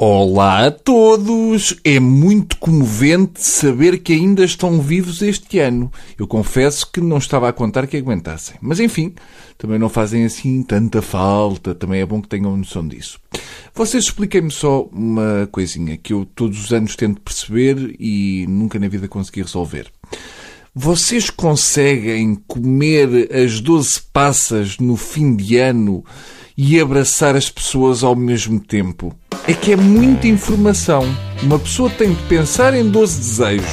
Olá a todos! É muito comovente saber que ainda estão vivos este ano. Eu confesso que não estava a contar que aguentassem. Mas enfim, também não fazem assim tanta falta. Também é bom que tenham noção disso. Vocês expliquem-me só uma coisinha que eu todos os anos tento perceber e nunca na vida consegui resolver. Vocês conseguem comer as 12 passas no fim de ano e abraçar as pessoas ao mesmo tempo? É que é muita informação. Uma pessoa tem de pensar em 12 desejos,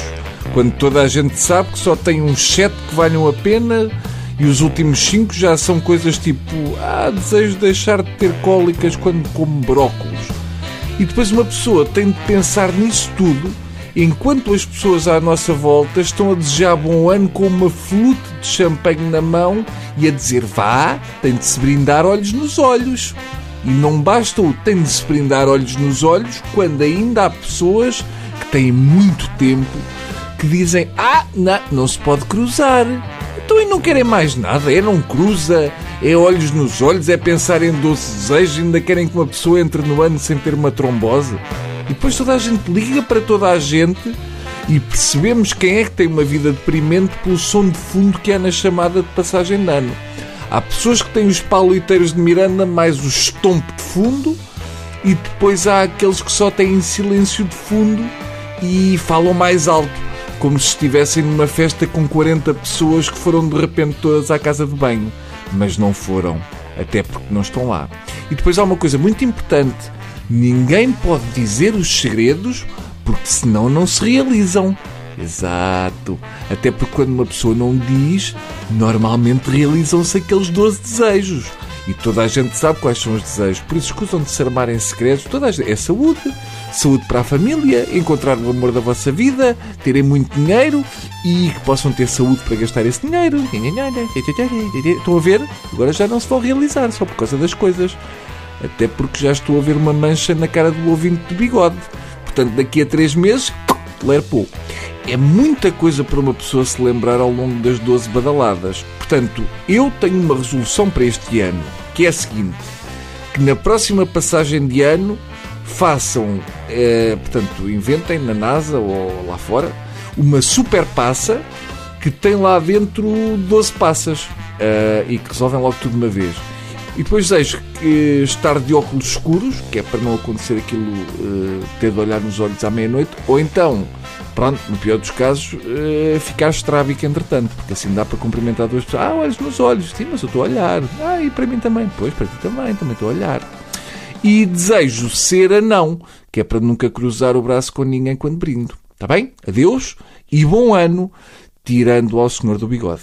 quando toda a gente sabe que só tem uns 7 que valham a pena e os últimos 5 já são coisas tipo ah, desejo deixar de ter cólicas quando como brócolos. E depois uma pessoa tem de pensar nisso tudo enquanto as pessoas à nossa volta estão a desejar bom ano com uma flute de champanhe na mão e a dizer vá, tem de se brindar olhos nos olhos. E não basta o tem de se brindar olhos nos olhos quando ainda há pessoas que têm muito tempo que dizem ah, não, não se pode cruzar. Então e não querem mais nada, é não cruza, é olhos nos olhos, é pensar em doce desejo, ainda querem que uma pessoa entre no ano sem ter uma trombose. E depois toda a gente liga para toda a gente e percebemos quem é que tem uma vida deprimente pelo som de fundo que é na chamada de passagem de ano. Há pessoas que têm os paliteiros de Miranda mais o estompo de fundo e depois há aqueles que só têm silêncio de fundo e falam mais alto, como se estivessem numa festa com 40 pessoas que foram de repente todas à casa de banho. Mas não foram, até porque não estão lá. E depois há uma coisa muito importante Ninguém pode dizer os segredos porque senão não se realizam. Exato. Até porque quando uma pessoa não diz, normalmente realizam-se aqueles 12 desejos. E toda a gente sabe quais são os desejos. Por isso escusam de se armar em segredos. Toda a gente... É saúde. Saúde para a família, encontrar o amor da vossa vida, terem muito dinheiro e que possam ter saúde para gastar esse dinheiro. Estão a ver? Agora já não se vão realizar só por causa das coisas. Até porque já estou a ver uma mancha na cara do ouvinte de bigode. Portanto, daqui a três meses, lerpou. É muita coisa para uma pessoa se lembrar ao longo das 12 badaladas. Portanto, eu tenho uma resolução para este ano, que é a seguinte: que na próxima passagem de ano façam, eh, portanto, inventem na NASA ou lá fora, uma super passa que tem lá dentro 12 passas eh, e que resolvem logo tudo de uma vez. E depois desejo que estar de óculos escuros, que é para não acontecer aquilo uh, ter de olhar nos olhos à meia-noite, ou então, pronto, no pior dos casos, uh, ficar estrábico entretanto, porque assim dá para cumprimentar duas pessoas. Ah, olhos nos olhos, sim, mas eu estou a olhar. Ah, e para mim também. Pois, para ti também, também estou a olhar. E desejo ser anão, que é para nunca cruzar o braço com ninguém quando brindo. Está bem? Adeus e bom ano, tirando ao senhor do bigode.